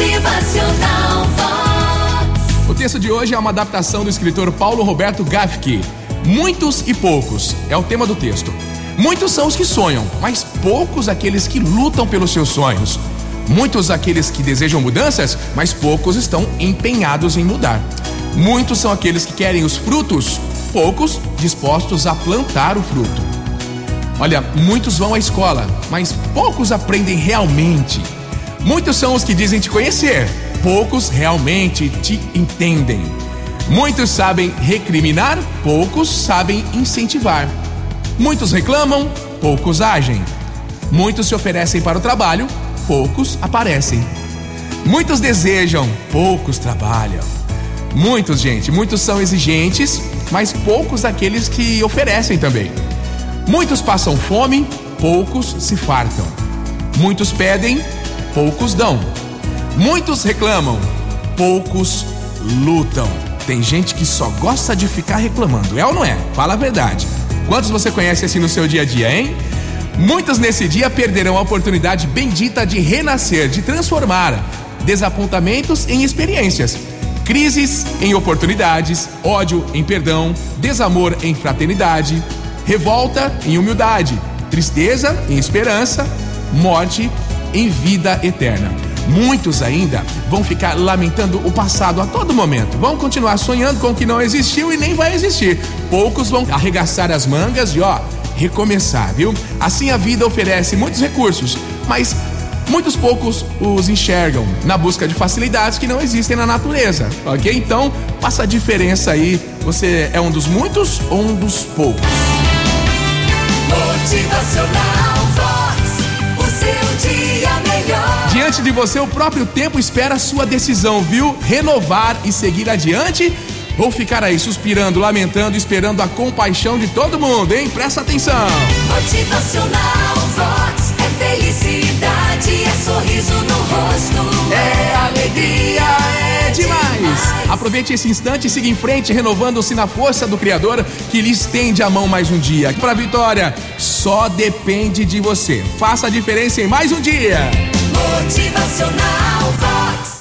Motivacional Vox. O texto de hoje é uma adaptação do escritor Paulo Roberto Gafke. Muitos e poucos é o tema do texto. Muitos são os que sonham, mas poucos aqueles que lutam pelos seus sonhos. Muitos aqueles que desejam mudanças, mas poucos estão empenhados em mudar. Muitos são aqueles que querem os frutos, poucos dispostos a plantar o fruto. Olha, muitos vão à escola, mas poucos aprendem realmente. Muitos são os que dizem te conhecer, poucos realmente te entendem. Muitos sabem recriminar, poucos sabem incentivar. Muitos reclamam, poucos agem. Muitos se oferecem para o trabalho, poucos aparecem. Muitos desejam, poucos trabalham. Muitos, gente, muitos são exigentes, mas poucos aqueles que oferecem também. Muitos passam fome, poucos se fartam. Muitos pedem, poucos dão. Muitos reclamam, poucos lutam. Tem gente que só gosta de ficar reclamando, é ou não é? Fala a verdade. Quantos você conhece assim no seu dia a dia, hein? Muitos nesse dia perderão a oportunidade bendita de renascer, de transformar desapontamentos em experiências, crises em oportunidades, ódio em perdão, desamor em fraternidade, revolta em humildade, tristeza em esperança, morte em vida eterna. Muitos ainda vão ficar lamentando o passado a todo momento. Vão continuar sonhando com o que não existiu e nem vai existir. Poucos vão arregaçar as mangas e ó, recomeçar, viu? Assim a vida oferece muitos recursos, mas muitos poucos os enxergam na busca de facilidades que não existem na natureza, ok? Então, faça a diferença aí. Você é um dos muitos ou um dos poucos? Motivacional Diante de você, o próprio tempo espera a sua decisão, viu? Renovar e seguir adiante ou ficar aí suspirando, lamentando, esperando a compaixão de todo mundo, hein? Presta atenção! Motivacional Aproveite esse instante e siga em frente, renovando-se na força do Criador que lhe estende a mão mais um dia. Para a vitória, só depende de você. Faça a diferença em mais um dia! Motivacional Vox.